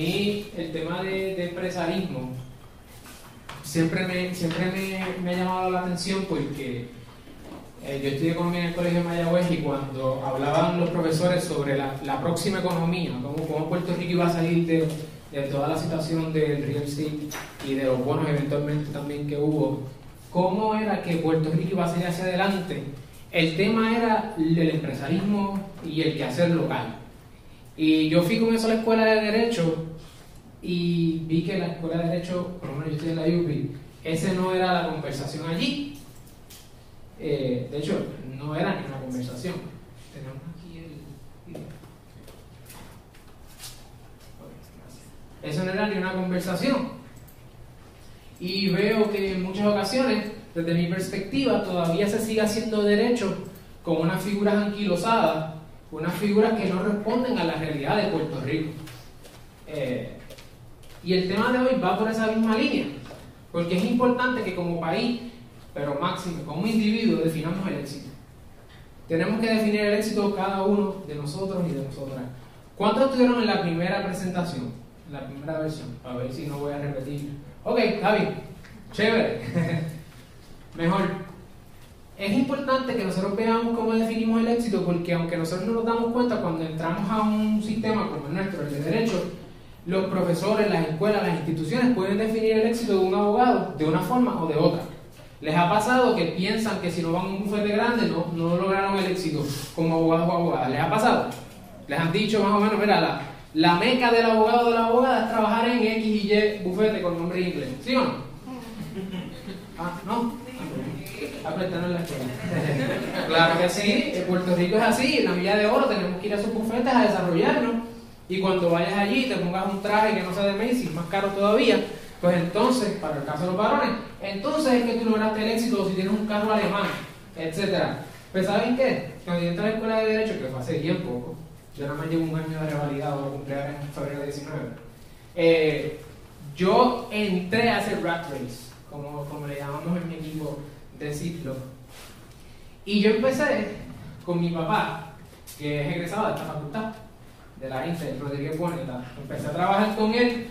mí el tema de, de empresarismo siempre me, siempre me, me, ha llamado la atención porque eh, yo estudié economía en el Colegio de Mayagüez y cuando hablaban los profesores sobre la, la próxima economía, cómo, cómo, Puerto Rico iba a salir de, de, toda la situación del real estate y de los bonos eventualmente también que hubo, cómo era que Puerto Rico iba a salir hacia adelante, el tema era el empresarismo y el quehacer local. Y yo fui con eso a la escuela de Derecho y vi que la escuela de Derecho, por lo menos yo estoy en la UPI, ese no era la conversación allí. Eh, de hecho, no era ni una conversación. Tenemos aquí el Eso no era ni una conversación. Y veo que en muchas ocasiones, desde mi perspectiva, todavía se sigue haciendo derecho con unas figuras anquilosadas, unas figuras que no responden a la realidad de Puerto Rico. Eh, y el tema de hoy va por esa misma línea, porque es importante que como país, pero máximo como individuo, definamos el éxito. Tenemos que definir el éxito cada uno de nosotros y de nosotras. ¿Cuántos estuvieron en la primera presentación? En la primera versión, a ver si no voy a repetir. Ok, Javi, chévere. Mejor. Es importante que nosotros veamos cómo definimos el éxito, porque aunque nosotros no nos damos cuenta cuando entramos a un sistema como el nuestro, el de derecho, los profesores, las escuelas, las instituciones pueden definir el éxito de un abogado de una forma o de otra. Les ha pasado que piensan que si no van a un bufete grande no, no lograron el éxito como abogados o abogadas. ¿Les ha pasado? Les han dicho más o menos, mira, la, la meca del abogado o de la abogada es trabajar en X y Y bufete con nombre inglés. ¿Sí o no? Ah, ¿no? Apretar en la escuela. claro que sí, en Puerto Rico es así, en la Villa de Oro tenemos que ir a sus bufetes a desarrollarnos y cuando vayas allí te pongas un traje que no sea de Macy's, más caro todavía, pues entonces, para el caso de los varones, entonces es que tú lograste el éxito si tienes un carro alemán, etcétera. Pues ¿saben qué? Cuando yo entré a la escuela de Derecho, que fue hace bien poco, yo nada más llevo un año de revalidado, cumplir en febrero de 19, eh, yo entré a hacer rat race, como, como le llamamos en mi equipo de ciclo. Y yo empecé con mi papá, que es egresado de esta facultad de la gente, Rodríguez Boneta. Empecé a trabajar con él,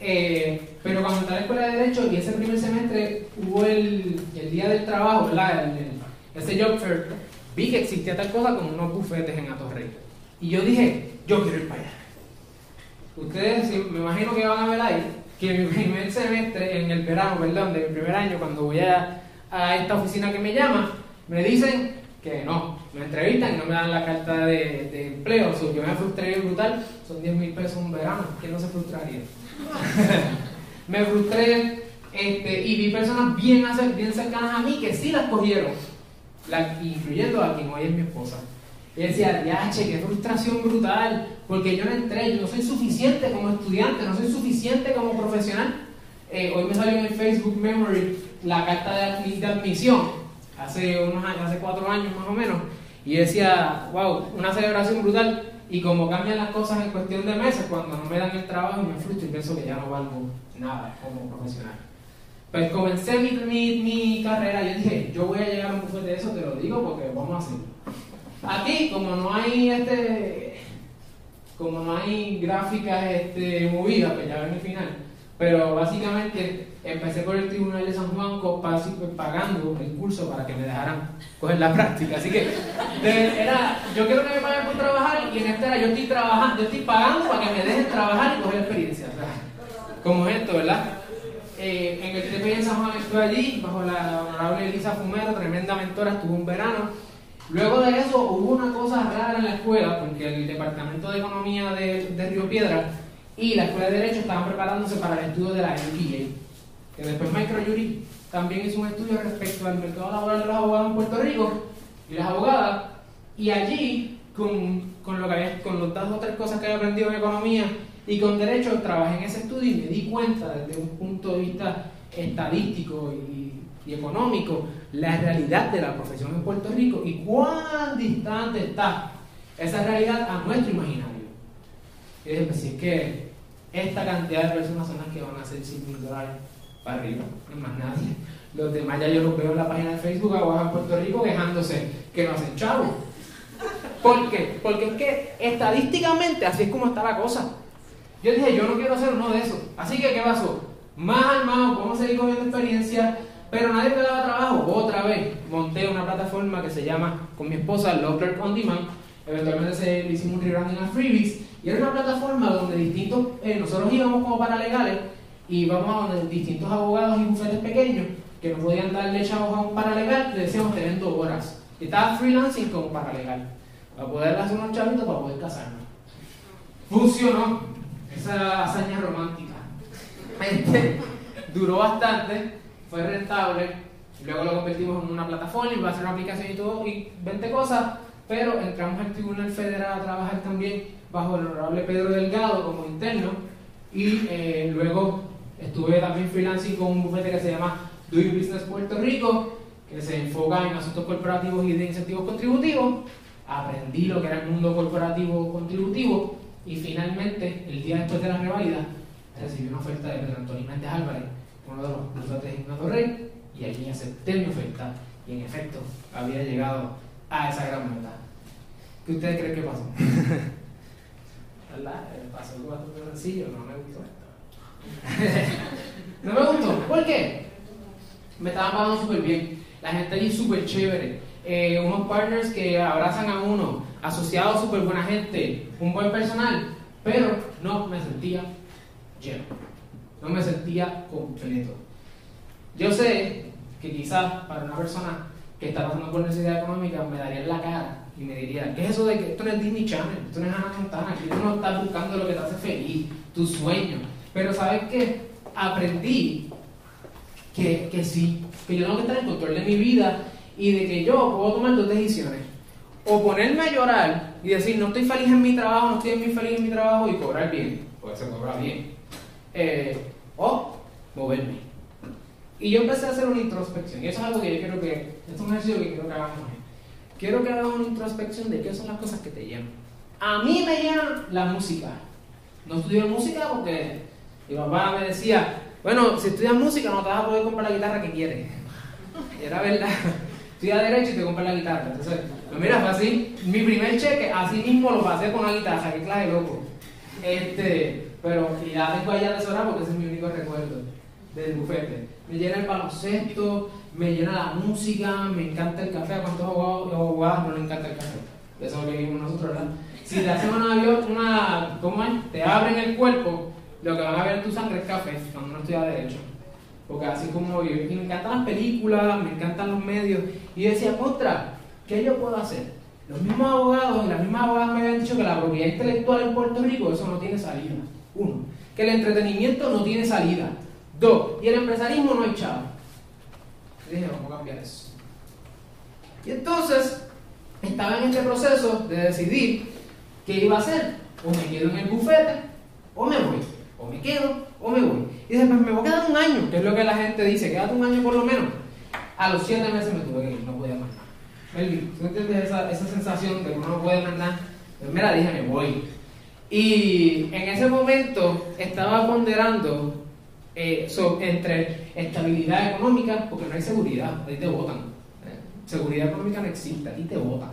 eh, pero cuando entré a la escuela de Derecho y ese primer semestre hubo el, el día del trabajo. El, ese job fair, vi que existía tal cosa como unos bufetes en Atorrey. Y yo dije, yo quiero ir para allá. Ustedes, me imagino que van a ver ahí, que mi primer semestre, en el verano, perdón, de mi primer año, cuando voy a, a esta oficina que me llama, me dicen que no, me entrevistan y no me dan la carta de, empleo, yo me frustré brutal, son 10 mil pesos un verano, ¿quién no se frustraría? me frustré este, y vi personas bien, bien cercanas a mí que sí las cogieron, incluyendo a quien hoy es mi esposa. Y decía, che, qué frustración brutal, porque yo no entré, yo no soy suficiente como estudiante, no soy suficiente como profesional. Eh, hoy me salió en el Facebook Memory la carta de, admisión, hace unos hace cuatro años más o menos, y decía, wow, una celebración brutal. Y como cambian las cosas en cuestión de meses, cuando no me dan el trabajo me frustro y pienso que ya no valgo nada como profesional. Pues comencé mi, mi, mi carrera yo dije, yo voy a llegar a un bufete de eso, te lo digo porque vamos a hacerlo. Aquí, como no hay este, como no hay gráficas este, movidas, pues ya ven el final. Pero básicamente empecé por el Tribunal de San Juan pagando el curso para que me dejaran coger la práctica. Así que era, yo quiero que me paguen por trabajar y en este era yo estoy trabajando, yo estoy pagando para que me dejen trabajar y coger experiencia. como esto, ¿verdad? Eh, en el TPI en San Juan estuve allí, bajo la honorable Elisa Fumero, tremenda mentora, estuve un verano. Luego de eso hubo una cosa rara en la escuela, porque el Departamento de Economía de, de Río Piedra y la Escuela de Derecho estaban preparándose para el estudio de la MBA que después Microjury también hizo un estudio respecto al mercado laboral de los abogados en Puerto Rico y las abogadas, y allí, con, con, lo que había, con los dos o tres cosas que había aprendido en economía y con derecho, trabajé en ese estudio y me di cuenta desde un punto de vista estadístico y, y económico la realidad de la profesión en Puerto Rico y cuán distante está esa realidad a nuestro imaginario. Y dije, pues si es que esta cantidad de personas son las que van a hacer 100 mil dólares para arriba, no más nadie. Los demás ya yo los veo en la página de Facebook abajo en Puerto Rico quejándose que no hacen chavo. ¿Por qué? Porque es que estadísticamente así es como está la cosa. Yo dije, yo no quiero hacer uno de esos. Así que, ¿qué pasó? Más armado, podemos seguir cogiendo experiencia, pero nadie me daba trabajo. Otra vez, monté una plataforma que se llama, con mi esposa, Locker On Demand. Eventualmente se, le hicimos un rebranding a Freebies. Y era una plataforma donde distintos, eh, nosotros íbamos como paralegales y íbamos a donde distintos abogados y bufetes pequeños que no podían darle chavos a un paralegal, le decíamos tener dos horas. Y estaba freelancing como paralegal, para poder hacer unos chavitos para poder casarnos. Funcionó esa hazaña romántica. Este, duró bastante, fue rentable, luego lo convertimos en una plataforma y va a ser una aplicación y todo, y 20 cosas, pero entramos al Tribunal Federal a trabajar también bajo el honorable Pedro Delgado como interno, y eh, luego estuve también freelancing con un bufete que se llama Doing Business Puerto Rico, que se enfoca en asuntos corporativos y de incentivos contributivos. Aprendí lo que era el mundo corporativo contributivo y finalmente, el día después de la revalida, recibí una oferta de Pedro Antonio Méndez Álvarez, uno de los bufetes de Rey, y allí acepté mi oferta y en efecto había llegado a esa gran meta. ¿Qué ustedes creen que pasó? ¿Verdad? Pasó algo sencillo, no me gustó esto. no me gustó. ¿Por qué? Me estaban pagando súper bien. La gente allí súper chévere. Eh, unos partners que abrazan a uno, asociados súper buena gente, un buen personal, pero no me sentía lleno. No me sentía completo. Yo sé que quizás para una persona que está pasando por necesidad económica me daría en la cara y me diría, ¿qué es eso de que esto no es Disney Channel? Esto no es Hannah Montana, aquí tú no estás buscando lo que te hace feliz, tu sueño. Pero ¿sabes qué? Aprendí que, que sí, que yo tengo que estar en control de mi vida y de que yo puedo tomar dos decisiones. O ponerme a llorar y decir, no estoy feliz en mi trabajo, no estoy muy feliz en mi trabajo y cobrar bien, porque se cobra bien. Eh, o moverme. Y yo empecé a hacer una introspección, y eso es algo que yo quiero que, esto es un ejercicio que quiero que hagamos. Quiero que hagamos una introspección de qué son las cosas que te llenan. A mí me llena la música. No estudio música porque mi papá me decía, bueno, si estudias música no te vas a poder comprar la guitarra que quieres. Y era verdad. Estudia derecho y te compras la guitarra. Entonces, pues mira, fue así. Mi primer cheque, así mismo lo pasé con la guitarra, que clase loco. Este, pero ya tengo allá atesorado porque ese es mi único recuerdo del bufete. Me llena el baloncesto, me llena la música, me encanta el café. ¿A cuántos abogados no le encanta el café? Eso es lo que vimos nosotros, ¿verdad? Si te hacen una, una ¿cómo es? Te abren el cuerpo, lo que van a ver en tu sangre café cuando uno estudia Derecho. Porque así como yo, me encantan las películas, me encantan los medios. Y yo decía, contra, ¿qué yo puedo hacer? Los mismos abogados y las mismas abogadas me habían dicho que la propiedad intelectual en Puerto Rico, eso no tiene salida. Uno, que el entretenimiento no tiene salida. Dos, y el empresarismo no hay chavo. Dije, vamos a cambiar eso. Y entonces, estaba en este proceso de decidir qué iba a hacer. O me quedo en el bufete, o me voy. O me quedo, o me voy. Y dice, pues me voy a quedar un año, que es lo que la gente dice, quédate un año por lo menos. A los siete meses me tuve que ir, no podía más. Melvin, ¿tú entiendes esa, esa sensación de que uno no puede más nada? Pues mira, dije, me voy. Y en ese momento estaba ponderando eh, entre estabilidad económica, porque no hay seguridad, ahí te votan. Eh, seguridad económica no existe, ahí te votan,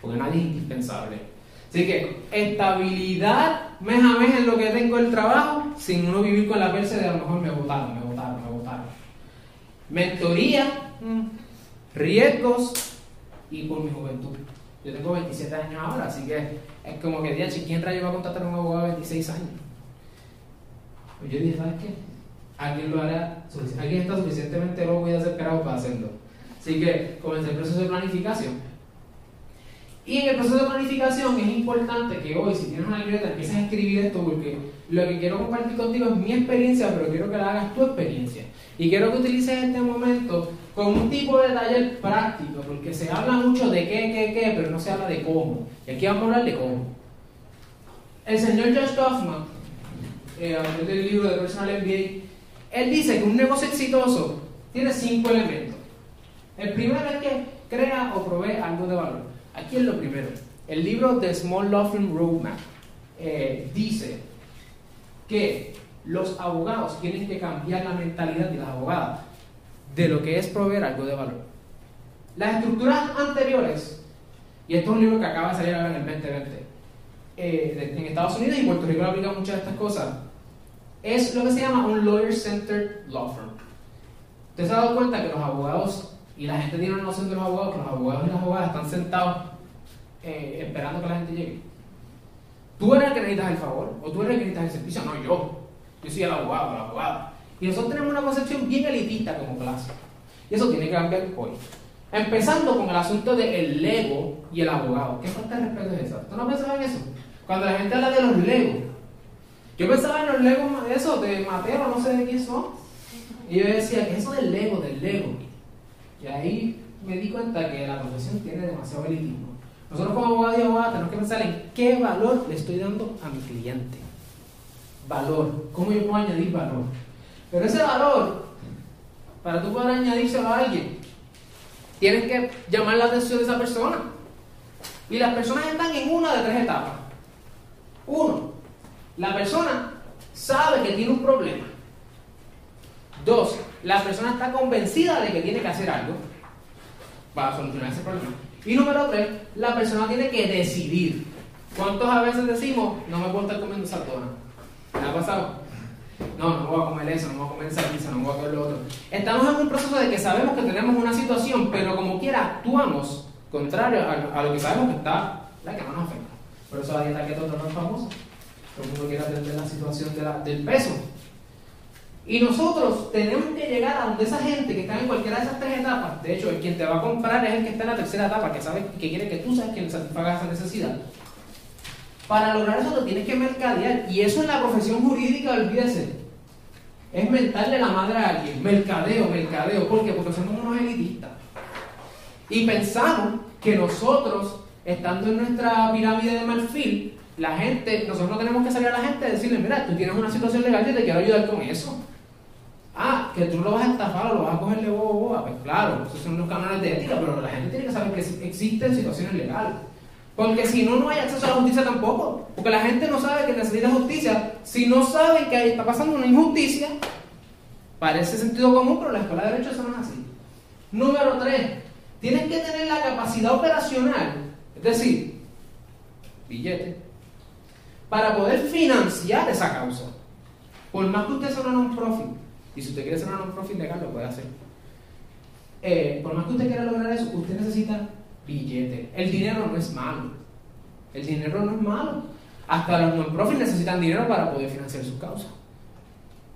porque nadie es indispensable. Así que estabilidad mes a mes en lo que tengo el trabajo, sin uno vivir con la perse de a lo mejor me votaron, me votaron, me votaron. Mentoría, mm, riesgos y por mi juventud. Yo tengo 27 años ahora, así que es como que, día, ¿quién rayo va a contratar a un abogado de 26 años? Pues yo dije, ¿sabes qué? Alguien lo hará, alguien está suficientemente loco y desesperado para hacerlo. Así que comencé el proceso de planificación y en el proceso de planificación es importante que hoy, si tienes una libreta, empieces a escribir esto porque lo que quiero compartir contigo es mi experiencia, pero quiero que la hagas tu experiencia. Y quiero que utilices este momento como un tipo de taller práctico, porque se habla mucho de qué, qué, qué, pero no se habla de cómo. Y aquí vamos a hablar de cómo. El señor Josh Kaufman, eh, a del libro de Personal MBA, él dice que un negocio exitoso tiene cinco elementos. El primero es que crea o provee algo de valor. Aquí es lo primero. El libro The Small Law Firm Roadmap eh, dice que los abogados tienen que cambiar la mentalidad de las abogadas de lo que es proveer algo de valor. Las estructuras anteriores, y esto es un libro que acaba de salir en el 2020, eh, en Estados Unidos y Puerto Rico aplica muchas de estas cosas, es lo que se llama un lawyer-centered law firm. ¿Usted se ha dado cuenta que los abogados, y la gente tiene una noción de los abogados, que los abogados y las abogadas están sentados eh, esperando que la gente llegue? Tú eres el que necesitas el favor, o tú eres el que necesitas el servicio, no yo. Yo soy el abogado, la abogada. Y nosotros tenemos una concepción bien elitista como clase. Y eso tiene que cambiar hoy. Empezando con el asunto del Lego y el abogado. ¿Qué falta de respeto es esa? ¿Tú no pensabas en eso? Cuando la gente habla de los legos. Yo pensaba en los legos, eso, de Mateo, no sé de quién son. Y yo decía, ¿qué es eso del Lego, del Lego? Y ahí me di cuenta que la profesión tiene demasiado elitismo. Nosotros como abogados y abogadas tenemos que pensar en qué valor le estoy dando a mi cliente. Valor. ¿Cómo yo puedo añadir valor? Pero ese valor, para tú poder añadírselo a alguien, tienes que llamar la atención de esa persona. Y las personas están en una de tres etapas. Uno, la persona sabe que tiene un problema. Dos, la persona está convencida de que tiene que hacer algo para solucionar ese problema. Y número tres, la persona tiene que decidir. ¿Cuántos a veces decimos, no me puedo estar comiendo saltona? ¿Me ha pasado? No, no voy a comer eso, no voy a comer esa pizza, no voy a comer lo otro. Estamos en un proceso de que sabemos que tenemos una situación, pero como quiera actuamos contrario a, lo que sabemos que está, la que no nos afecta. Por eso la dieta keto es famosa. Todo el mundo quiere atender la situación del peso. Y nosotros tenemos que llegar a donde esa gente que está en cualquiera de esas tres etapas, de hecho, el quien te va a comprar es el que está en la tercera etapa, que sabe que quiere que tú seas quien satisfaga esa necesidad. Para lograr eso lo tienes que mercadear. Y eso en la profesión jurídica, olvídese. Es mentarle la madre a alguien. Mercadeo, mercadeo. ¿Por qué? Porque somos unos elitistas. Y pensamos que nosotros, estando en nuestra pirámide de marfil, la gente, nosotros no tenemos que salir a la gente y decirle, mira, tú tienes una situación legal y te quiero ayudar con eso. Ah, que tú lo vas a estafar o lo vas a cogerle bobo boba. Pues claro, esos son los canales de ética, pero la gente tiene que saber que existen situaciones legales. Porque si no, no hay acceso a la justicia tampoco. Porque la gente no sabe que necesita justicia. Si no saben que ahí está pasando una injusticia, parece sentido común, pero la escuela de derecho son así. Número tres, tienes que tener la capacidad operacional, es decir, billete, para poder financiar esa causa. Por más que usted sea una non-profit, y si usted quiere ser una non-profit legal, lo puede hacer. Eh, por más que usted quiera lograr eso, usted necesita billete. El dinero no es malo. El dinero no es malo. Hasta los non-profit necesitan dinero para poder financiar sus causas.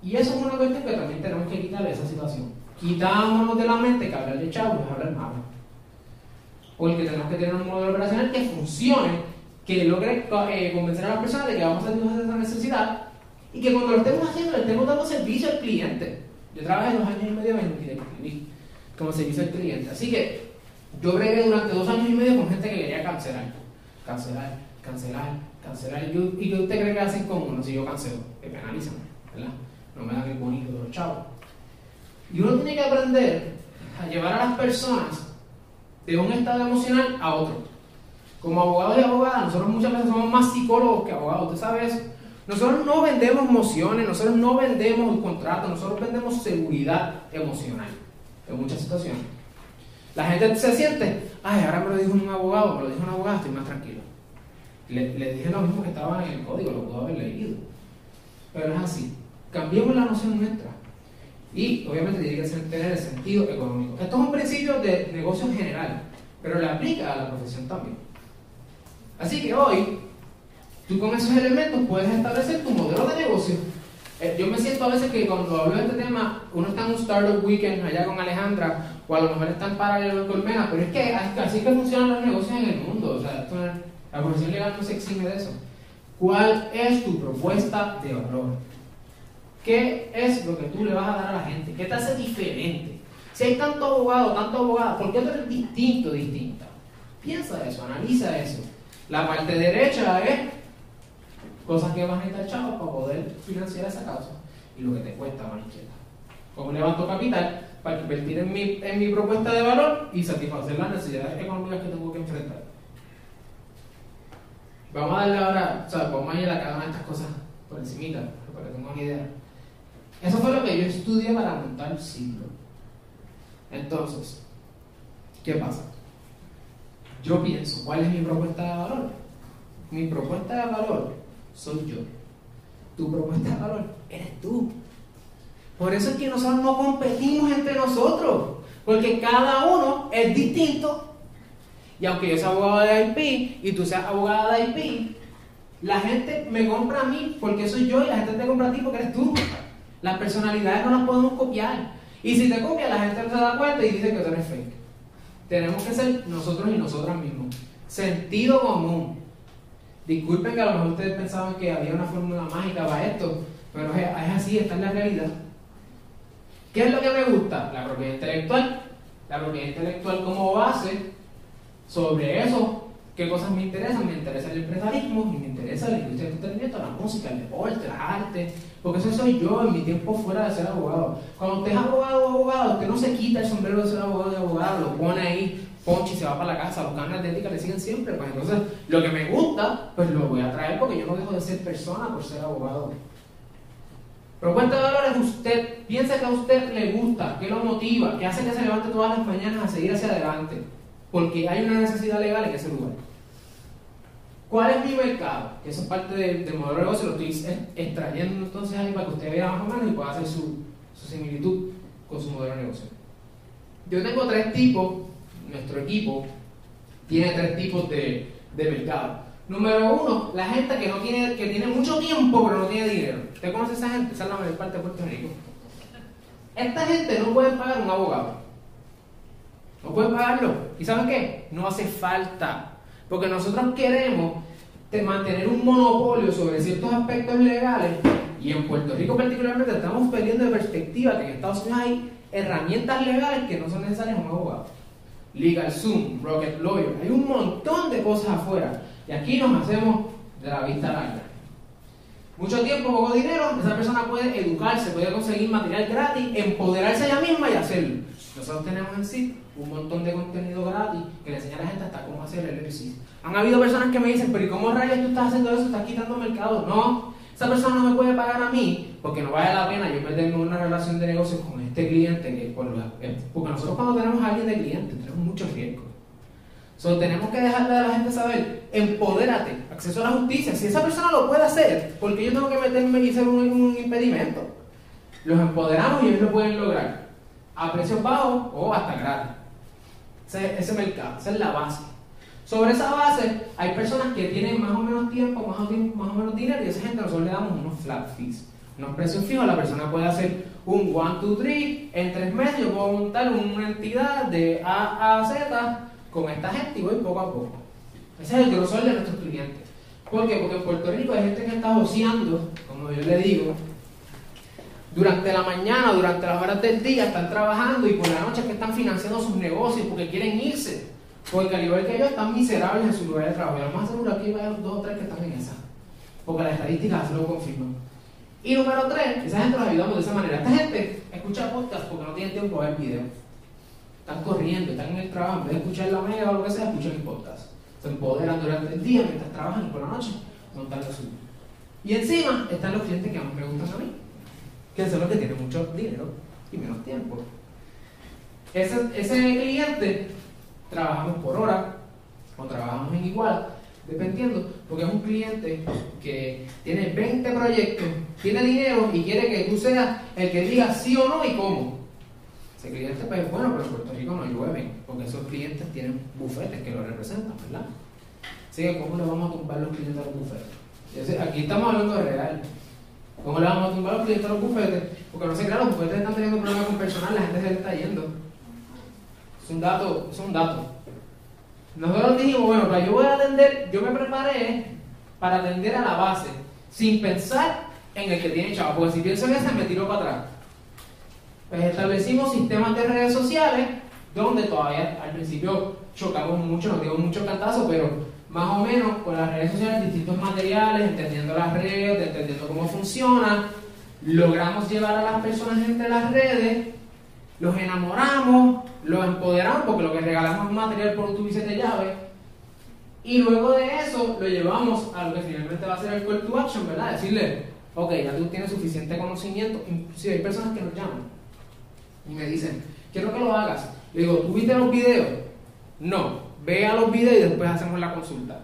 Y eso es una cuestión que también tenemos que quitarle esa situación. Quitámonos de la mente que hablar de chavos es hablar malo. Porque tenemos que tener un modelo operacional que funcione, que logre eh, convencer a las personas de que vamos a satisfacer esa necesidad y que cuando lo estemos haciendo, le estemos dando servicio al cliente. Yo trabajé dos años y medio en como servicio al cliente. Así que yo bregué durante dos años y medio con gente que quería cancelar. Cancelar, cancelar, cancelar. ¿Y qué usted cree que hacen con uno si yo cancelo? Que penalizan, ¿verdad? No me dan el bonito de los chavos. Y uno tiene que aprender a llevar a las personas de un estado emocional a otro. Como abogados y abogadas, nosotros muchas veces somos más psicólogos que abogados, ¿usted sabe eso? Nosotros no vendemos emociones, nosotros no vendemos un contrato, nosotros vendemos seguridad emocional en muchas situaciones. La gente se siente, ay, ahora me lo dijo un abogado, me lo dijo un abogado, estoy más tranquilo. Le, le dije lo mismo que estaba en el código, lo pudo haber leído. Pero es así. Cambiemos la noción nuestra. Y obviamente tiene que tener el sentido económico. Esto es un principio de negocio en general, pero le aplica a la profesión también. Así que hoy Tú con esos elementos puedes establecer tu modelo de negocio. Eh, yo me siento a veces que cuando hablo de este tema, uno está en un Startup Weekend allá con Alejandra, o a lo mejor está en paralelo con Colmena, pero es que así que funcionan los negocios en el mundo. O sea, la profesión legal no se exime de eso. ¿Cuál es tu propuesta de valor? ¿Qué es lo que tú le vas a dar a la gente? ¿Qué te hace diferente? Si hay tanto abogado, tanto abogada, ¿por qué tú eres distinto, distinta? Piensa eso, analiza eso. La parte derecha es cosas que vas a chavos para poder financiar esa causa y lo que te cuesta manicheta. Como levanto capital para invertir en mi, en mi propuesta de valor y satisfacer las necesidades económicas que tengo que enfrentar. Vamos a darle ahora, o sea, vamos a ir a cada una de estas cosas por encimita, para que tengan una idea. Eso fue lo que yo estudié para montar el ciclo. Entonces, ¿qué pasa? Yo pienso, ¿cuál es mi propuesta de valor? Mi propuesta de valor soy yo. Tu propuesta de valor eres tú. Por eso es que nosotros no competimos entre nosotros, porque cada uno es distinto. Y aunque yo sea abogado de IP y tú seas abogada de IP, la gente me compra a mí porque soy yo y la gente te compra a ti porque eres tú. Las personalidades no las podemos copiar. Y si te copia, la gente no se da cuenta y dice que tú eres fake. Tenemos que ser nosotros y nosotras mismos. Sentido común. Disculpen que a lo mejor ustedes pensaban que había una fórmula mágica para esto, pero es, así, esta es la realidad. ¿Qué es lo que me gusta? La propiedad intelectual. La propiedad intelectual como base sobre eso, ¿qué cosas me interesan? Me interesa el empresarismo me interesa la industria del entretenimiento, la música, el deporte, las artes, porque eso soy yo en mi tiempo fuera de ser abogado. Cuando usted es abogado o abogado, usted no se quita el sombrero de ser abogado y abogado, lo pone ahí, ponche y se va para la casa, los cámaras de ética le siguen siempre. Pues entonces, lo que me gusta, pues lo voy a traer porque yo no dejo de ser persona por ser abogado. Propuesta de valores, usted piensa que a usted le gusta, que lo motiva, que hace que se levante todas las mañanas a seguir hacia adelante, porque hay una necesidad legal en ese lugar. ¿Cuál es mi mercado? Que eso es parte del modelo de negocio, lo estoy extrayendo entonces ahí para que usted vea más o menos y pueda hacer su, similitud con su modelo de negocio. Yo tengo tres tipos, nuestro equipo tiene tres tipos de, mercado. Número uno, la gente que no tiene, que tiene mucho tiempo pero no tiene dinero. ¿Usted conoce a esa gente? Esa es la mayor parte de Puerto Rico. Esta gente no puede pagar un abogado. No puede pagarlo. ¿Y saben qué? No hace falta. Porque nosotros queremos mantener un monopolio sobre ciertos aspectos legales y en Puerto Rico particularmente estamos perdiendo de perspectiva que en Estados Unidos hay herramientas legales que no son necesarias un abogado. Legal Zoom, Rocket Lawyer, hay un montón de cosas afuera y aquí nos hacemos de la vista larga. Mucho tiempo, poco dinero, esa persona puede educarse, puede conseguir material gratis, empoderarse ella misma y hacerlo. Nosotros tenemos en sí un montón de contenido gratis que le enseña a la gente hasta cómo hacer el ejercicio. Han habido personas que me dicen, pero ¿y cómo rayos tú estás haciendo eso? Estás quitando mercado. No, esa persona no me puede pagar a mí porque no vale la pena yo meterme en una relación de negocios con este cliente. Que porque nosotros cuando tenemos a alguien de cliente tenemos muchos riesgos. So, tenemos que dejarle a la gente saber, empodérate, acceso a la justicia. Si esa persona lo puede hacer, porque yo tengo que meterme y hacer un, impedimento? Los empoderamos y ellos lo pueden lograr a precios bajos o hasta gratis. Ese, mercado, esa es la base. Sobre esa base, hay personas que tienen más o menos tiempo, más o, más o menos dinero, y a esa gente nosotros le damos unos flat fees, unos precios fijos. La persona puede hacer un 1, 2, 3 en tres meses. Yo puedo montar una entidad de A a Z con esta gente y voy poco a poco. Ese es el grosor de nuestros clientes. ¿Por qué? Porque en Puerto Rico hay gente que está oceando, como yo le digo, durante la mañana, durante las horas del día, están trabajando y por la noche que están financiando sus negocios porque quieren irse. Porque al igual que ellos están miserables en su lugar de trabajo. Y lo más seguro aquí hay dos o tres que están en esa. Porque las estadísticas así lo confirman. Y número tres, esa gente los ayudamos de esa manera. Esta gente escucha podcast porque no tiene tiempo de ver video. Están corriendo, están en el trabajo, en vez de escuchar la mega o lo que sea, escuchan el podcast. Se empoderan durante el día mientras trabajan y por la noche montan lo suyo. Y encima están los clientes que más me gustan a mí, que son los que tienen mucho dinero y menos tiempo. Ese, ese cliente trabajamos por hora o trabajamos en igual, dependiendo, porque es un cliente que tiene 20 proyectos, tiene dinero y quiere que tú seas el que diga sí o no y cómo. Ese cliente pues bueno, pero en Puerto Rico no llueve, porque esos clientes tienen bufetes que lo representan, ¿verdad? Así que ¿cómo le vamos a tumbar los clientes a los bufetes? Aquí estamos hablando de real. ¿Cómo le vamos a tumbar los clientes a los bufetes? Porque no sé, claro, los bufetes están teniendo problemas con personal, la gente se le está yendo. Es un dato, es un dato. Nosotros dijimos, bueno, yo voy a atender, yo me preparé para atender a la base, sin pensar en el que tiene chavo, porque si pienso en ese me tiro para atrás. Pues establecimos sistemas de redes sociales donde todavía al principio chocamos mucho, nos dimos muchos cantazos, pero más o menos con las redes sociales, distintos materiales, entendiendo las redes, entendiendo cómo funciona, logramos llevar a las personas entre las redes, los enamoramos, los empoderamos, porque lo que regalamos es material por tu de llave, y luego de eso lo llevamos a lo que finalmente va a ser el call to action, ¿verdad? Decirle, ok, ya tú tienes suficiente conocimiento, inclusive hay personas que nos llaman y me dicen, quiero que lo hagas. Le digo, ¿tú viste los videos? No, vea los videos y después hacemos la consulta.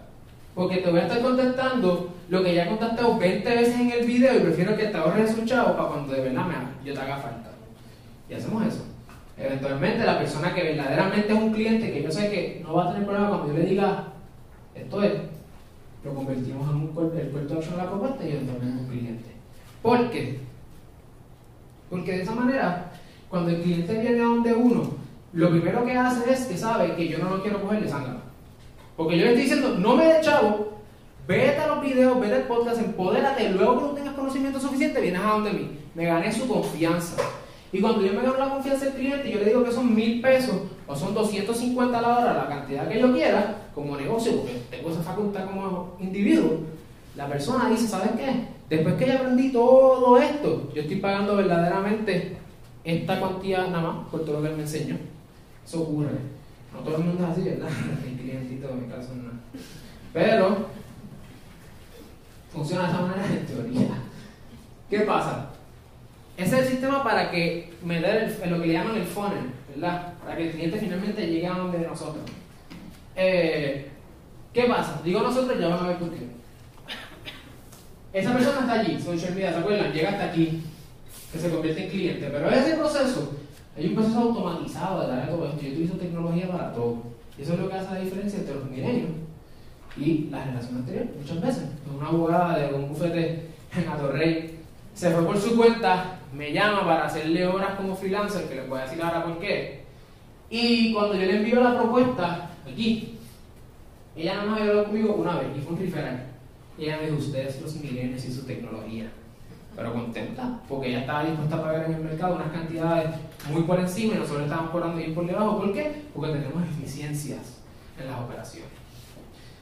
Porque te voy a estar contestando lo que ya he contestado 20 veces en el video y prefiero que te ahorres esos chavos para cuando de verdad me, yo te haga falta. Y hacemos eso. Eventualmente la persona que verdaderamente es un cliente, que yo sé que no va a tener problema cuando yo le diga, esto es, lo convertimos en un el call de la propuesta y eventualmente un cliente. ¿Por qué? Porque de esa manera, cuando el cliente viene a donde uno, lo primero que hace es que sabe que yo no lo quiero coger de. Porque yo le estoy diciendo, no me de chavo, vete a los videos, vete al podcast, empodérate, luego que no tengas conocimiento suficiente, vienes a donde mí. Me gané su confianza. Y cuando yo me gano la confianza del cliente, yo le digo que son mil pesos o son 250 a la hora, la cantidad que yo quiera, como negocio, porque tengo esa facultad como individuo, la persona dice, ¿sabes qué? Después que ya aprendí todo esto, yo estoy pagando verdaderamente esta cuantía nada más por todo lo que él me enseñó. Eso ocurre. No todo el mundo es así, ¿verdad? El clientito en mi caso no. Pero funciona de esa manera en teoría. ¿Qué pasa? Ese es el sistema para que me dé lo que le llaman el funnel, ¿verdad? Para que el cliente finalmente llegue a donde nosotros. Eh, ¿Qué pasa? Digo nosotros, ya van a ver por qué. Esa persona está allí, social media, ¿se acuerdan? Llega hasta aquí, que se convierte en cliente. Pero ese proceso, hay un proceso automatizado de todo esto. Yo utilizo tecnología para todo. Y eso es lo que hace la diferencia entre los milenios y la generación anterior, muchas veces. Una abogada de un bufete en Atorrey se fue por su cuenta me llama para hacerle horas como freelancer, que le voy a decir ahora por qué. Y cuando yo le envío la propuesta, aquí, ella nada más hablado conmigo una vez y fue un referral. Y ella me dijo, ustedes los milenios y su tecnología. Pero contenta, porque ella estaba dispuesta a pagar en el mercado unas cantidades muy por encima y nosotros estábamos cobrando bien por debajo. ¿Por qué? Porque tenemos eficiencias en las operaciones.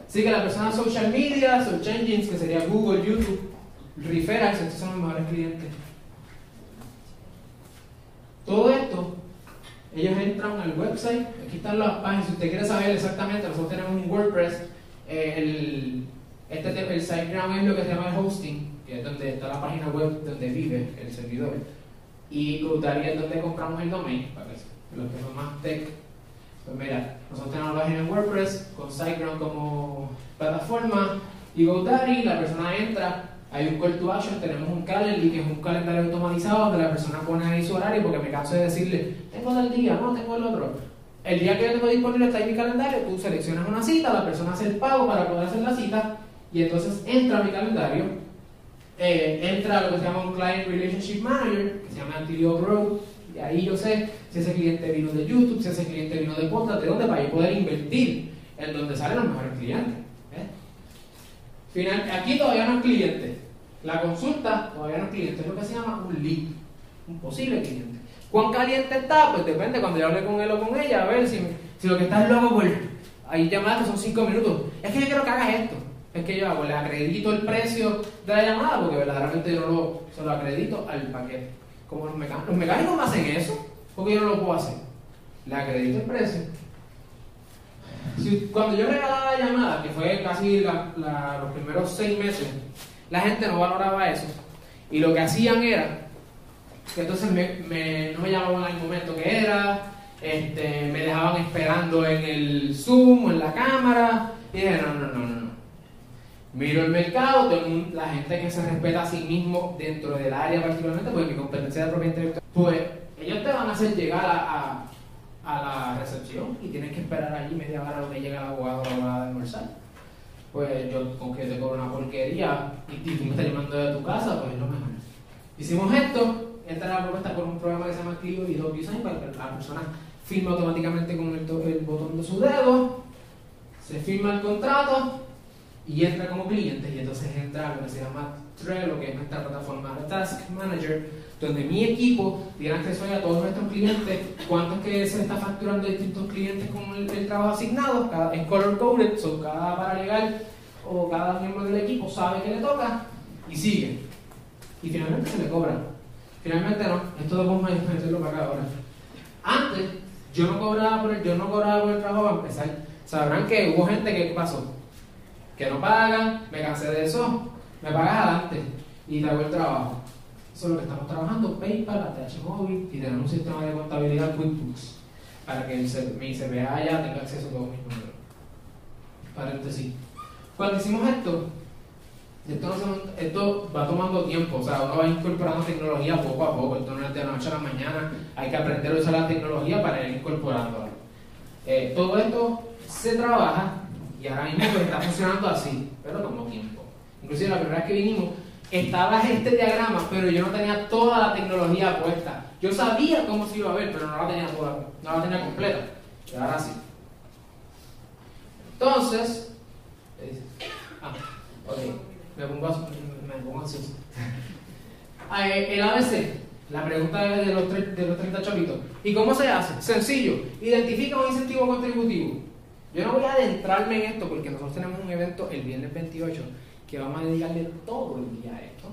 Así que la persona social media, search engines, que sería Google, YouTube, referrals, estos son los mejores clientes todo esto, ellos entran al website, aquí están las páginas, si usted quiere saber exactamente, nosotros tenemos un WordPress, eh, el, este, el SiteGround es lo que se llama el hosting, que es donde está la página web donde vive el servidor, y GoDaddy es donde compramos el domain, para los que son más tech. Pues mira, nosotros tenemos la página en WordPress con SiteGround como plataforma, y GoDaddy, la persona entra, hay un call to action, tenemos un calendar que es un calendario automatizado donde la persona pone ahí su horario porque me canso de decirle, tengo del día, no, tengo el otro. El día que yo tengo disponible está en mi calendario, tú seleccionas una cita, la persona hace el pago para poder hacer la cita y entonces entra a mi calendario, eh, entra lo que se llama un Client Relationship Manager, que se llama Antilio Grow, y ahí yo sé si ese cliente vino de YouTube, si ese cliente vino de podcast, de dónde, para yo poder invertir en donde salen los mejores clientes. Final, aquí todavía no es cliente. La consulta todavía no es cliente. Es lo que se llama un lead, un posible cliente. ¿Cuán caliente está? Pues depende cuando yo hable con él o con ella, a ver si, si lo que está es loco por ahí llamadas que son 5 minutos. Es que yo quiero que hagas esto. Es que yo hago, le acredito el precio de la llamada porque verdaderamente yo no lo, se acredito al paquete. Como los mecánicos. Los mecánicos me hacen eso porque yo no lo puedo hacer. Le acredito el precio cuando yo regalaba la llamada, que fue casi los primeros seis meses, la gente no valoraba eso. Y lo que hacían era que entonces me, no me llamaban al momento que era, este, me dejaban esperando en el Zoom o en la cámara. Y dije, no, no, no, no. Miro el mercado, tengo la gente que se respeta a sí mismo dentro del área particularmente, porque mi competencia de propiedad intelectual, pues ellos te van a hacer llegar a a la recepción y tienes que esperar allí media hora a lo que llega el abogado o la abogada de almorzar. Pues yo con que te cobro una porquería y, tú me estás llamando de tu casa, pues es lo mejor. Hicimos esto, entra la propuesta por un programa que se llama Clio y DocuSign para que la persona firme automáticamente con el, el botón de su dedo, se firma el contrato y entra como cliente y entonces entra lo que se llama Trello, que es nuestra plataforma de Task Manager, donde mi equipo tiene acceso a todos nuestros clientes, cuánto es que se está facturando distintos clientes con el, trabajo asignado, cada, es color coded, cada paralegal o cada miembro del equipo sabe que le toca y sigue. Y finalmente se le cobra. Finalmente no, esto de vamos a meterlo para ahora. Antes, yo no cobraba por el, yo no cobraba por el trabajo para empezar. Sabrán que hubo gente que pasó, que no pagan, me cansé de eso, me pagas adelante y te hago el trabajo. Eso es lo que estamos trabajando, PayPal, ATH Móvil y tenemos un sistema de contabilidad QuickBooks para que mi CPA tenga acceso a todos mis números. Paréntesis. Cuando hicimos esto, esto, esto, va tomando tiempo, o sea, uno va incorporando tecnología poco a poco, esto no es de la noche a la mañana, hay que aprender a usar la tecnología para ir incorporándola. Eh, todo esto se trabaja ahora mismo pues, está funcionando así, pero tomó tiempo. Inclusive la primera vez que vinimos, estaba este diagrama, pero yo no tenía toda la tecnología puesta. Yo sabía cómo se iba a ver, pero no la tenía toda, no la tenía completa. Y ahora sí. Entonces, ah, me pongo, me pongo así. Ah, eh, el ABC, la pregunta de los, de los 30 chavitos. ¿Y cómo se hace? Sencillo, identifica un incentivo contributivo. Yo no voy a adentrarme en esto porque nosotros tenemos un evento el viernes 28 que vamos a dedicarle todo el día a esto.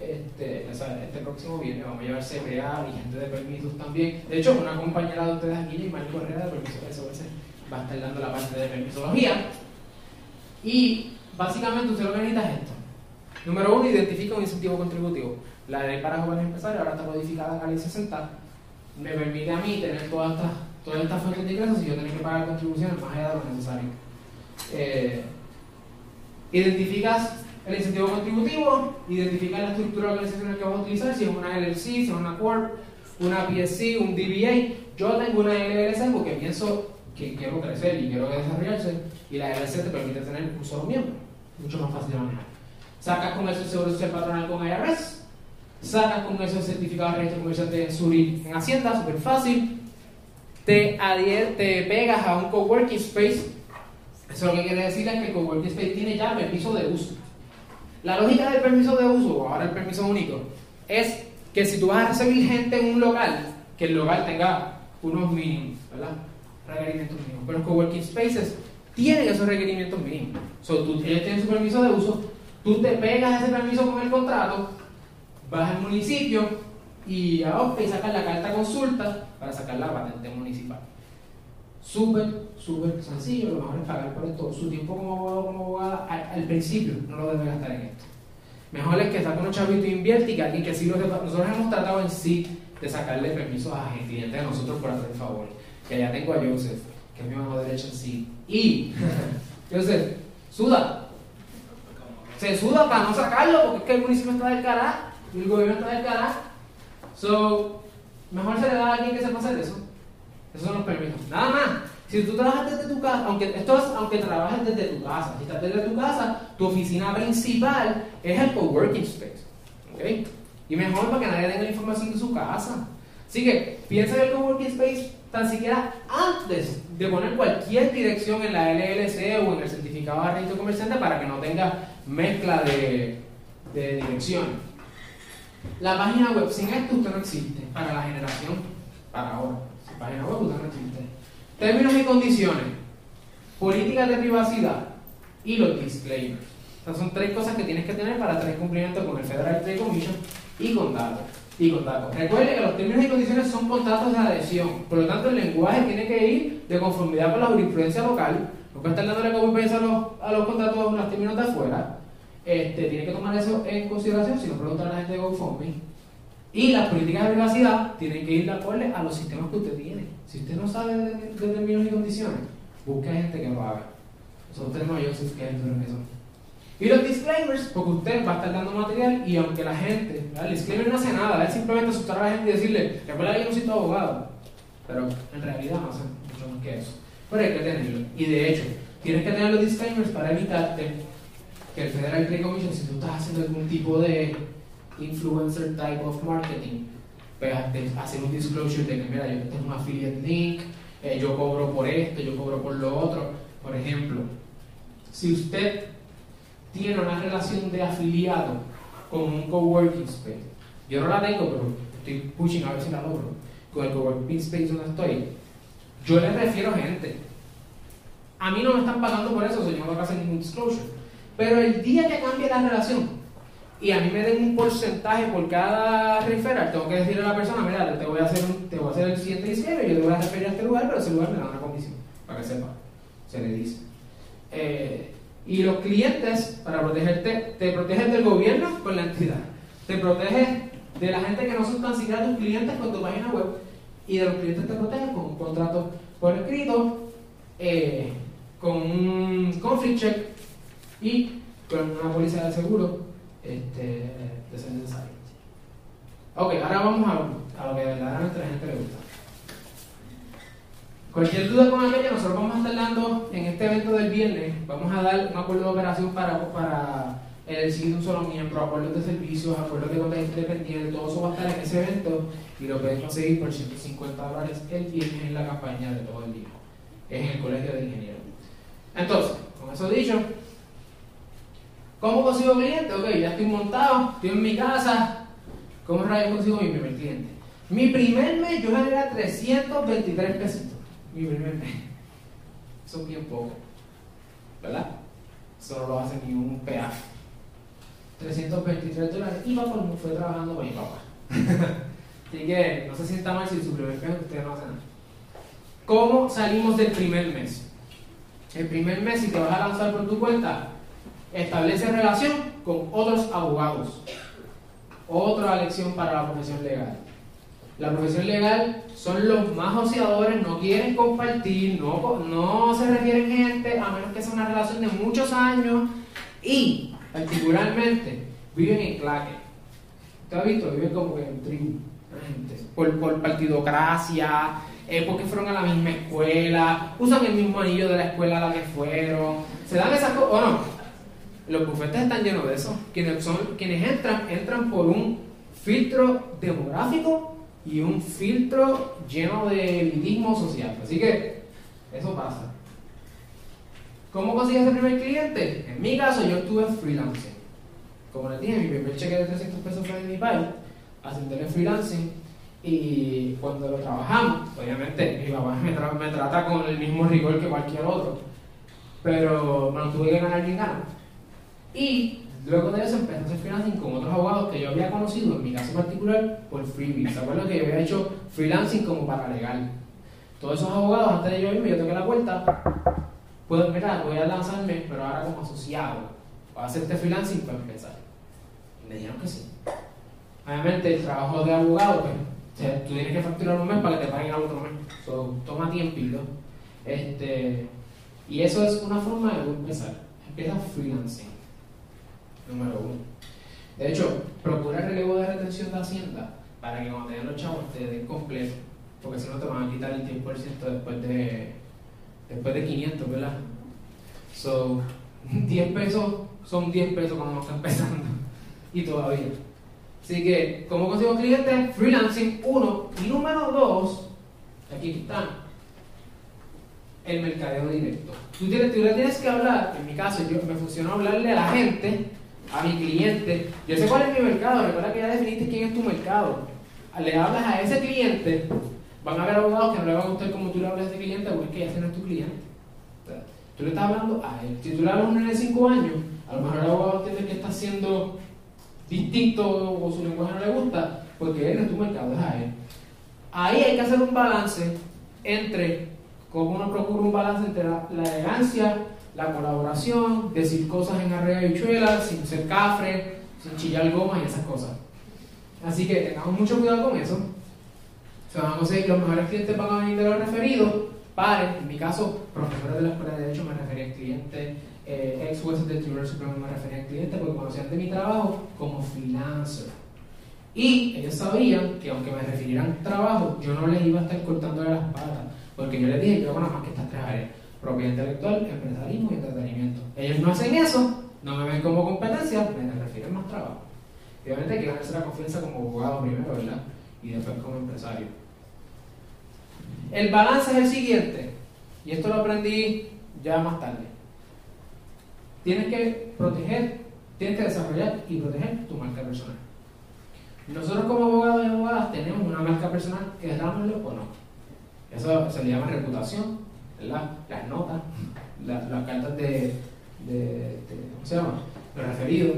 Este, este próximo viernes vamos a llevar CPA y gente de permisos también. De hecho, una compañera de ustedes aquí, Marco Herrera, de permisos SOS, va a estar dando la parte de permisología. Y básicamente usted lo que necesita es esto. Número uno, identifica un incentivo contributivo. La ley para jóvenes empresarios ahora está modificada en la ley 60. Me permite a mí tener todas estas todas estas fuentes de ingresos y yo tengo que pagar contribuciones más allá de lo necesario. Eh, identificas el incentivo contributivo, identificas la estructura organizacional que vas a utilizar, si es una LLC, si es una Corp, una PSC, un DBA. Yo tengo una LLC porque pienso que quiero crecer y quiero desarrollarse, y la LLC te permite tener un solo miembro, mucho más fácil de manejar. Sacas con eso el seguro social patronal con IRS, sacas con eso el certificado de registro comercial de Zurich en Hacienda, súper fácil, te, te pegas a un coworking space, eso lo que quiere decir es que el coworking space tiene ya permiso de uso. La lógica del permiso de uso, o ahora el permiso único, es que si tú vas a recibir gente en un local, que el local tenga unos mínimos, ¿verdad? Requerimientos mínimos. Pero los coworking spaces tienen esos requerimientos mínimos. So, tú, ellos tienen su permiso de uso, tú te pegas ese permiso con el contrato, vas al municipio y a y sacas la carta consulta para sacar la patente municipal. Súper, súper sencillo, lo mejor es pagar por esto. Su tiempo como abogado, como abogada, al, principio no lo debe gastar en esto. Mejor es que saque unos chavitos e invierte y que sí. Nosotros hemos tratado en sí de sacarle permisos a clientes de nosotros por hacer favor. Que allá tengo a Joseph, que es mi mano derecha en sí. Y, Joseph, suda. Se suda para no sacarlo porque es que el municipio está del carajo y el gobierno está del carajo. So, Mejor se le da a alguien que sepa hacer eso. Esos son los permisos. Nada más. Si tú trabajas desde tu casa, aunque esto es aunque trabajes desde tu casa, si estás desde tu casa, tu oficina principal es el coworking space. ¿Ok? Y mejor para que nadie tenga la información de su casa. Así que piensa en el coworking space tan siquiera antes de poner cualquier dirección en la LLC o en el certificado de registro comerciante para que no tenga mezcla de, de direcciones. La página web, sin esto usted no existe para la generación, para ahora. Sin página web usted no existe. Términos y condiciones, políticas de privacidad y los disclaimers. Estas son tres cosas que tienes que tener para tener cumplimiento con el Federal Trade Commission y con datos. Y con datos. Recuerde que los términos y condiciones son contratos de adhesión, por lo tanto el lenguaje tiene que ir de conformidad con la jurisprudencia local. No puede estar dándole como a los, a los contratos, los términos de afuera este, tiene que tomar eso en consideración, si no preguntan a la gente de GoFundMe. Y las políticas de privacidad tienen que ir de acuerdo a los sistemas que usted tiene. Si usted no sabe de, términos y condiciones, busque a gente que lo haga. Nosotros tenemos a Joseph que es eso. Y los disclaimers, porque usted va a estar dando material y aunque la gente, el disclaimer no hace nada, es simplemente asustar a la gente y decirle, recuerda que yo no soy tu abogado. Pero en realidad no hace mucho más que eso. Pero hay que tenerlo. Y de hecho, tienes que tener los disclaimers para evitarte que el Federal Trade Commission, si tú estás haciendo algún tipo de influencer type of marketing, pues hacer un disclosure de que, mira, yo tengo un affiliate link, eh, yo cobro por esto, yo cobro por lo otro. Por ejemplo, si usted tiene una relación de afiliado con un coworking space, yo no la tengo, pero estoy pushing a ver si la logro, con el coworking space donde estoy, yo le refiero gente. A mí no me están pagando por eso, señor, no tengo hacer ningún disclosure. Pero el día que cambie la relación y a mí me den un porcentaje por cada referral, tengo que decirle a la persona, mira, te voy a hacer, te voy a hacer el siguiente y yo te voy a referir a este lugar, pero ese lugar me da una comisión, para que sepa. Se le dice. Eh, y los clientes, para protegerte, te protegen del gobierno con la entidad. Te proteges de la gente que no son tan siquiera tus clientes con tu página web. Y de los clientes te protegen con un contrato por escrito, eh, con un conflict check y con una póliza de seguro este, de ser. Ok, ahora vamos a, a lo que verdaderamente a la gente le gusta. Cualquier duda con aquello, nosotros vamos a estar dando en este evento del viernes, vamos a dar un acuerdo de operación para, para elegir un solo miembro, acuerdos de servicios, acuerdos de cuenta independiente, todo eso va a estar en ese evento y lo puedes conseguir por 150 dólares el viernes en la campaña de todo el día, es en el colegio de ingenieros. Entonces, con eso dicho, ¿cómo consigo cliente? Ok, ya estoy montado, estoy en mi casa, ¿cómo rayos consigo mi primer cliente? Mi primer mes yo generé 323 pesos mi primer mes. Eso es bien poco. ¿Verdad? Eso no lo hace ni un peaje. 323 dólares. Y papá fue trabajando con mi papá. Así que no se sienta mal si su primer mes usted no hace nada. ¿Cómo salimos del primer mes? El primer mes, si te vas a lanzar por tu cuenta, establece relación con otros abogados. Otra lección para la profesión legal. La profesión legal son los más ociadores, no quieren compartir, no, no se refieren gente, a menos que sea una relación de muchos años y, particularmente, viven en claque. ¿Usted ha visto? Viven como que en tribu, por, por partidocracia, eh, porque fueron a la misma escuela, usan el mismo anillo de la escuela a la que fueron, se dan esas cosas, o no. Los bufetes están llenos de eso. Quienes, entran, entran por un filtro demográfico y un filtro lleno de elitismo social. Así que eso pasa. ¿Cómo conseguí ese primer cliente? En mi caso, yo estuve freelancing. Como les dije, mi primer cheque de 300 pesos fue de mi país, haciéndole freelancing. Y cuando lo trabajamos, obviamente mi papá me, trata con el mismo rigor que cualquier otro, pero me lo tuve que ganar bien gano. Y Luego de eso empecé a hacer freelancing con otros abogados que yo había conocido, en mi caso particular, por freebie. ¿Se acuerdan que yo había hecho freelancing como paralegal? Todos esos abogados, antes de yo irme, yo toqué la puerta, pues mira, voy a lanzarme, pero ahora como asociado. Voy a hacer este freelancing para empezar. Y me dijeron que sí. Obviamente el trabajo de abogado, pues, tú tienes que facturar un mes para que te paguen al otro mes. So, toma tiempo. Este, y eso es una forma de empezar. Empieza freelancing número uno. De hecho, procura el relevo de retención de Hacienda para que cuando tengan los chavos te den completo, porque si no te van a quitar el 10% después de, después de 500, ¿verdad? So, 10 pesos son 10 pesos cuando uno está empezando y todavía. Así que, ¿cómo consigo clientes? Freelancing, uno. Y número dos, aquí están, el mercadeo directo. Tú, tienes, le tienes que hablar, en mi caso, yo, me funcionó hablarle a la gente a mi cliente. Yo sé cuál es mi mercado, recuerda que ya definiste quién es tu mercado. Le hablas a ese cliente, van a haber abogados que no le van a gustar como tú le hablas a ese cliente, porque que ese no es tu cliente. tú le estás hablando a él. Si tú le hablas a un nene de 5 años, a lo mejor el abogado entiende que está siendo distinto o su lenguaje no le gusta, porque él no es tu mercado, es a él. Ahí hay que hacer un balance entre cómo uno procura un balance entre la elegancia la colaboración, decir cosas en arrea y chuelas, sin ser cafre, sin chillar goma y esas cosas. Así que tengamos mucho cuidado con eso. Se van a conseguir los mejores clientes van a venir de los referidos. Pares, en mi caso, profesores de la Escuela de Derecho me referían clientes, eh, ex jueces del Tribunal Supremo me referían clientes porque conocían de mi trabajo como freelancer. Y ellos sabían que aunque me refirieran trabajo, yo no les iba a estar cortándole las patas, porque yo les dije, yo hago nada más que estas tres áreas propiedad intelectual, empresarismo y entretenimiento. Ellos no hacen eso, no me ven como competencia, me refieren más trabajo. obviamente hay que ganarse la confianza como abogado primero, ¿verdad? Y después como empresario. El balance es el siguiente, y esto lo aprendí ya más tarde. Tienes que proteger, tienes que desarrollar y proteger tu marca personal. Nosotros como abogados y abogadas tenemos una marca personal, querámoslo o no. Eso se le llama reputación, las notas, las cartas de, ¿cómo se llama? Los referidos.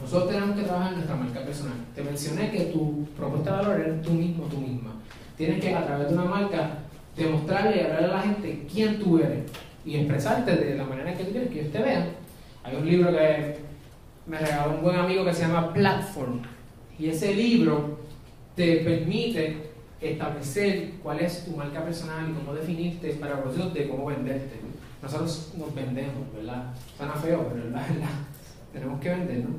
Nosotros tenemos que trabajar en nuestra marca personal. Te mencioné que tu propuesta de valor es tú mismo, tú misma. Tienes que, a través de una marca, demostrarle y hablarle a la gente quién tú eres y expresarte de la manera que tú quieres que ellos te vean. Hay un libro que me regaló un buen amigo que se llama Platform. Y ese libro te permite establecer cuál es tu marca personal y cómo definirte para el proceso de cómo venderte. nosotros nos vendemos, ¿verdad? Suena feo, pero es la verdad. Tenemos que vender, ¿no?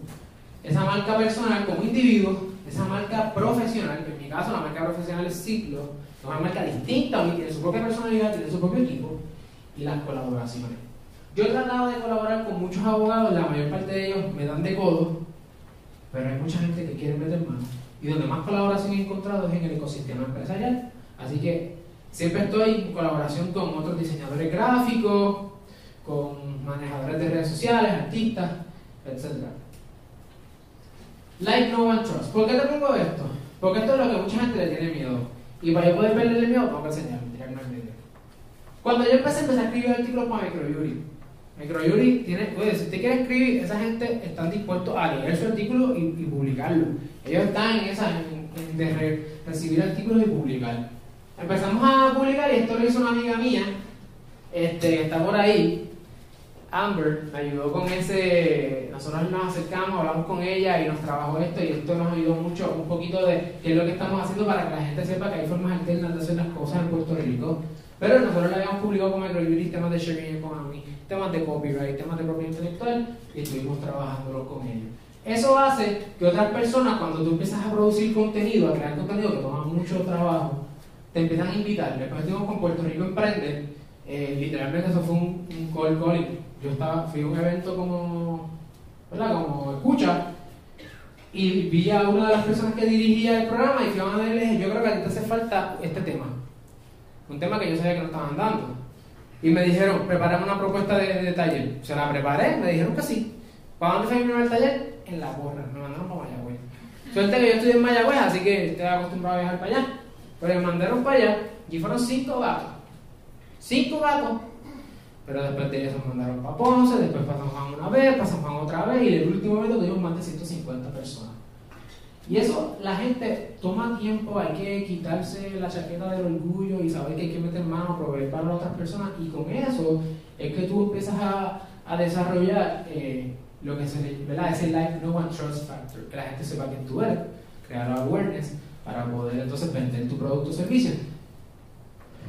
Esa marca personal como individuo, esa marca profesional, en mi caso la marca profesional es Ciclo, es una marca distinta, tiene su propia personalidad, tiene su propio equipo y las colaboraciones. Yo he tratado de colaborar con muchos abogados, la mayor parte de ellos me dan de codo, pero hay mucha gente que quiere meter mano. Y donde más colaboración he encontrado es en el ecosistema empresarial. Así que siempre estoy en colaboración con otros diseñadores gráficos, con manejadores de redes sociales, artistas, etc. Like no one trust. ¿Por qué te pongo esto? Porque esto es lo que mucha gente le tiene miedo. Y para yo poder perderle miedo, tengo que enseñar, que no es Cuando yo empecé, empecé a escribir artículos para Microyuri. Microyuri tiene, puede, si usted quiere escribir, esa gente está dispuesto a leer su artículo y, publicarlo. Ellos están en esa, en, de recibir artículos y publicar. Empezamos a publicar y esto lo hizo una amiga mía, este, que está por ahí, Amber me ayudó con ese, nosotros nos acercamos, hablamos con ella y nos trabajó esto y esto nos ayudó mucho, un poquito de qué es lo que estamos haciendo para que la gente sepa que hay formas alternas de hacer las cosas en Puerto Rico. Pero nosotros le habíamos publicado con Microjury temas de sharing economy, temas de copyright, temas de propiedad intelectual y estuvimos trabajándolo con ellos. Eso hace que otras personas, cuando tú empiezas a producir contenido, a crear contenido que toma mucho trabajo, te empiezan a invitar. Después estuvimos con Puerto Rico Emprende, eh, literalmente eso fue un, un call calling yo estaba, fui a un evento como, ¿verdad? Como escucha y vi a una de las personas que dirigía el programa y fui a yo creo que a ti te hace falta este tema. Un tema que yo sabía que no estaban dando. Y me dijeron, preparame una propuesta de, taller. Se la preparé, me dijeron que sí. ¿Para dónde fue mi primer taller? En La Borra, me mandaron para Mayagüez. Suerte que yo estudié en Mayagüez, así que estoy acostumbrado a viajar para allá. Pero me mandaron para allá y fueron cinco gatos. Cinco gatos pero después de eso mandaron para Ponce, después pasamos a una vez, pasamos a otra vez y el último evento tuvimos más de 150 personas. Y eso, la gente toma tiempo, hay que quitarse la chaqueta del orgullo y saber que hay que meter mano, proveer para otras personas. Y con eso es que tú empiezas a, a desarrollar eh, lo que se ¿verdad? ese Life No One Trust Factor, que la gente sepa quién tú eres, crear awareness para poder entonces vender tu producto o servicio.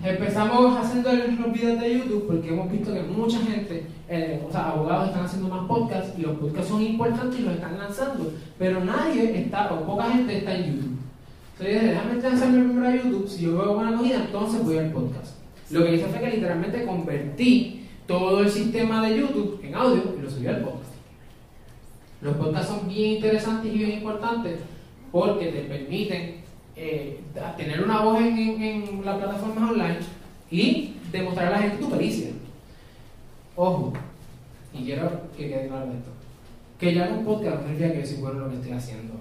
Empezamos haciendo los videos de YouTube porque hemos visto que mucha gente, eh, o sea, abogados están haciendo más podcasts y los podcasts son importantes y los están lanzando, pero nadie está, o poca gente está en YouTube. Entonces déjame lanzarme primero a YouTube, si yo veo buena acogida, entonces voy al podcast. Lo que hice fue que literalmente convertí todo el sistema de YouTube en audio y lo subí al podcast. Los podcasts son bien interesantes y bien importantes porque te permiten eh, tener una voz en, en, las plataformas online y demostrar a la gente tu pericia. Ojo, y quiero que quede claro esto, que yo hago un podcast no significa que yo soy bueno en lo que estoy haciendo.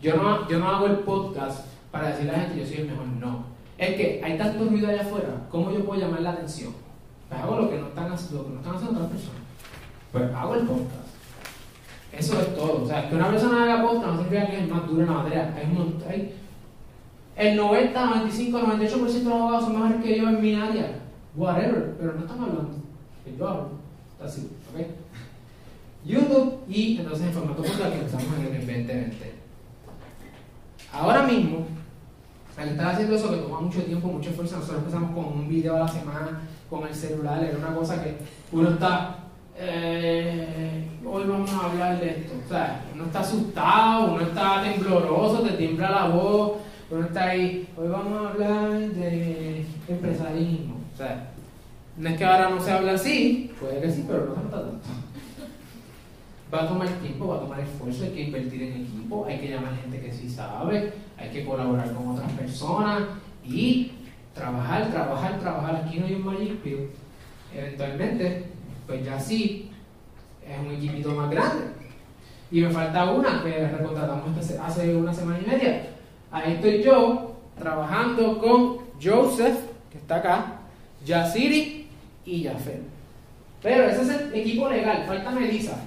yo, no, yo no hago el podcast para decirle a la gente yo soy el mejor, no. Es que hay tanto ruido allá afuera, ¿cómo yo puedo llamar la atención? Pues hago lo que no están, lo que no están haciendo otras personas. Pues hago el podcast. Eso es todo. O sea, que una persona haga podcast no significa que es más duro en la materia. Hay, un, hay el 90, 95, 98% de los abogados son mejores que yo en mi área. Whatever, pero no estamos hablando. Que yo hablo. Así, ¿ok? YouTube y entonces en formato podcast que empezamos en el 2020. Ahora mismo, al estar haciendo eso que toma mucho tiempo, mucho esfuerzo, nosotros empezamos con un video a la semana con el celular, era una cosa que uno está, eh, hoy vamos a hablar de esto, o sea, uno está asustado, uno está tembloroso, te tiembla la voz, uno está ahí, hoy vamos a hablar de empresarismo. O sea, no es que ahora no se habla así, puede que sí, pero no se nota tanto. Va a tomar tiempo, va a tomar esfuerzo, hay que invertir en equipo, hay que llamar gente que sí sabe, hay que colaborar con otras personas y trabajar, trabajar, trabajar. Aquí no hay un Magic Pill. Eventualmente, pues ya sí, es un equipito más grande. Y me falta una que recontratamos hace una semana y media Ahí estoy yo trabajando con Joseph, que está acá, Yasiri y Jafet. Pero ese es el equipo legal, falta Melissa.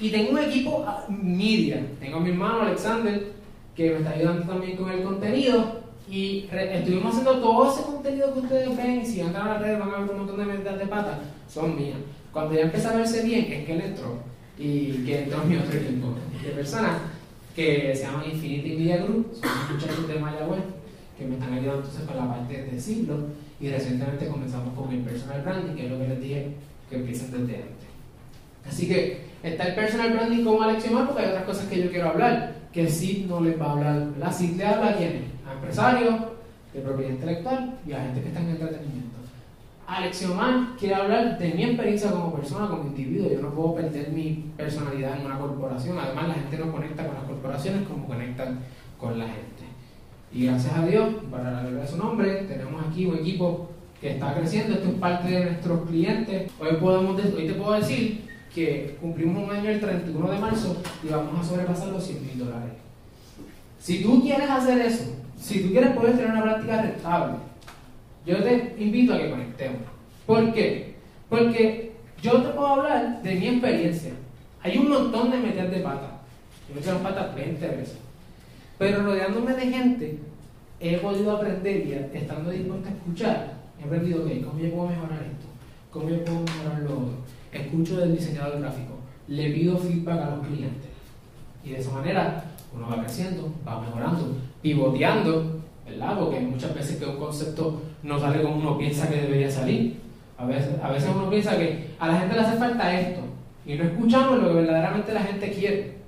Y tengo un equipo ah, media. Tengo a mi hermano Alexander, que me está ayudando también con el contenido. Y estuvimos haciendo todo ese contenido que ustedes ven. Y si entran a la red van a ver un montón de medidas de pata. Son mías. Cuando ya empieza a verse bien, es que él entró. Y que entró mi otro equipo de personas que se llama Infinity Media Group, son muchachos de Mayagüez, que me están ayudando entonces con la parte de decirlo y recientemente comenzamos con el personal branding, que es lo que les dije que empiecen desde antes. Así que está el personal branding como Alexiomar porque hay otras cosas que yo quiero hablar, que sí no les va a hablar. La CID le habla a quiénes? A empresarios de propiedad intelectual y a gente que está en entretenimiento. Alexiomar quiere hablar de mi experiencia como persona, como individuo. Yo no puedo perder mi personalidad en una corporación. Además, la gente no conecta con las corporaciones como conectan con la gente. Y gracias a Dios, para la gloria de su nombre, tenemos aquí un equipo que está creciendo. Esto es parte de nuestros clientes. Hoy, podemos, hoy te puedo decir que cumplimos un año el 31 de marzo y vamos a sobrepasar los 100 mil dólares. Si tú quieres hacer eso, si tú quieres poder tener una práctica rentable, yo te invito a que conectemos. ¿Por qué? Porque yo te puedo hablar de mi experiencia. Hay un montón de meter de pata. Yo me he las patas 20 veces. Pero rodeándome de gente, he podido aprender y estando dispuesto a escuchar, he aprendido, ok, ¿cómo yo puedo mejorar esto? ¿Cómo yo puedo mejorar lo otro? Escucho del diseñador gráfico, le pido feedback a los clientes. Y de esa manera uno va creciendo, va mejorando, pivoteando, ¿verdad? Porque muchas veces que un concepto no sale como uno piensa que debería salir. A veces, a veces uno piensa que a la gente le hace falta esto y no escuchamos lo que verdaderamente la gente quiere.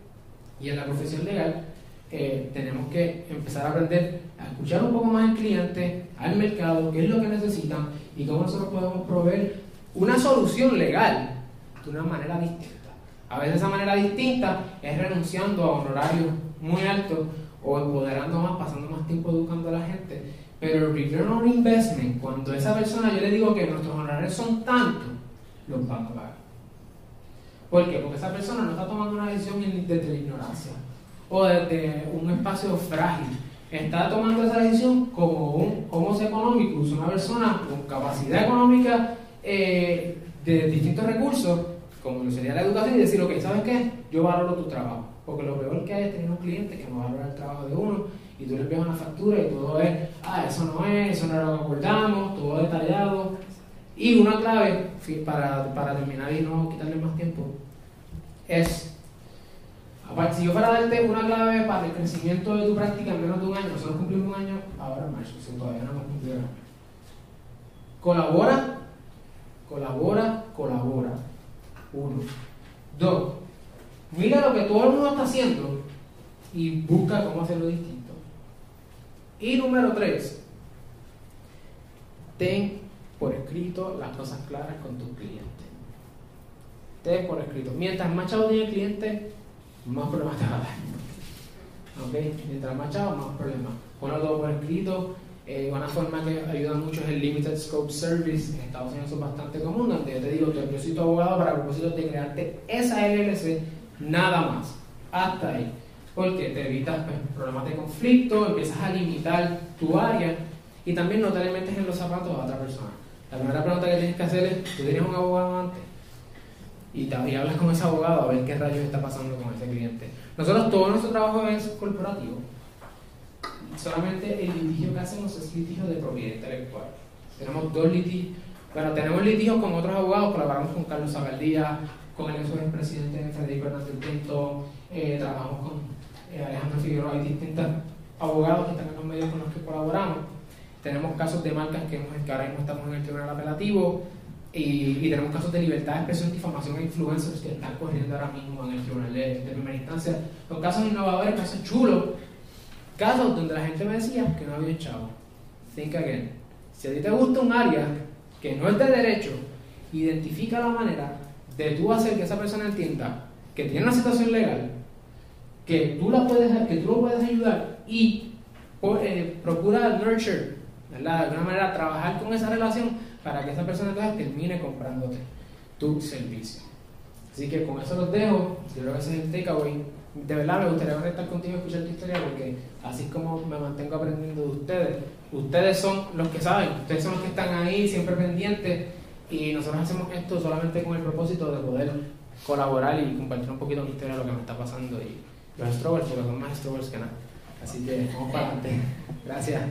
Y en la profesión legal eh, tenemos que empezar a aprender a escuchar un poco más al cliente, al mercado, qué es lo que necesitan y cómo nosotros podemos proveer una solución legal de una manera distinta. A veces esa manera distinta es renunciando a honorarios muy altos o empoderando más, pasando más tiempo educando a la gente. Pero el return on investment, cuando esa persona yo le digo que nuestros honorarios son tantos, los van a pagar. ¿Por qué? Porque esa persona no está tomando una decisión desde la ignorancia o desde un espacio frágil. Está tomando esa decisión como un homo económico, una persona con capacidad económica eh, de distintos recursos, como lo sería la educación, y decir, ok, ¿sabes qué? Yo valoro tu trabajo. Porque lo peor que hay es tener un cliente que no valora el trabajo de uno y tú le envías una factura y todo es, ah, eso no es, eso no es lo que acordamos, todo detallado. Y una clave, para, para terminar y no quitarle más tiempo, es, aparte, si yo fuera a darte una clave para el crecimiento de tu práctica en menos de un año, nosotros cumplimos un año ahora en marzo, todavía no hemos cumplido. Colabora, colabora, colabora. Uno. Dos. Mira lo que todo el mundo está haciendo y busca cómo hacerlo distinto. Y número tres. Ten por escrito las cosas claras con tus clientes. Ten por escrito. Mientras más chavo tiene el cliente, más problemas te va a dar. ¿Ok? Mientras más chavo, más problemas. Ponlo todo por escrito eh, una forma que ayuda mucho es el Limited Scope Service, en Estados Unidos es bastante común, donde yo te digo, yo soy tu abogado para el propósito de crearte esa LLC, nada más, hasta ahí. Porque te evitas pues, problemas de conflicto, empiezas a limitar tu área y también no te en los zapatos a otra persona. La primera pregunta que tienes que hacer es, ¿tú tienes un abogado antes? Y, te, y hablas con ese abogado a ver qué rayos está pasando con ese cliente. Nosotros todo nuestro trabajo es corporativo solamente el litigio que hacemos es litigio de propiedad intelectual. Tenemos dos litigios, bueno, tenemos litigios con otros abogados, colaboramos con Carlos Zagaldía, con el ex presidente Federico Hernández Pinto, eh, trabajamos con eh, Alejandro Figueroa, hay distintos abogados que están en los medios con los que colaboramos. Tenemos casos de marcas que, que ahora mismo estamos en el tribunal apelativo y, tenemos casos de libertad de expresión, difamación e influencers que están corriendo ahora mismo en el tribunal de, de primera instancia. Son casos innovadores, casos chulos Casos donde la gente me decía que no había echado. Think again. Si a ti te gusta un área que no es de derecho, identifica la manera de tú hacer que esa persona entienda que tiene una situación legal, que tú, la puedes, que tú lo puedes ayudar y eh, procura nurture, ¿verdad? de alguna manera trabajar con esa relación para que esa persona termine comprándote tu servicio. Así que con eso los dejo. Yo creo que ese es el takeaway de verdad me gustaría conectar contigo y escuchar tu historia porque así es como me mantengo aprendiendo de ustedes. Ustedes son los que saben, ustedes son los que están ahí siempre pendientes y nosotros hacemos esto solamente con el propósito de poder colaborar y compartir un poquito mi historia de lo que me está pasando y los struggles, porque son más struggles que nada. Así que vamos para adelante. Gracias.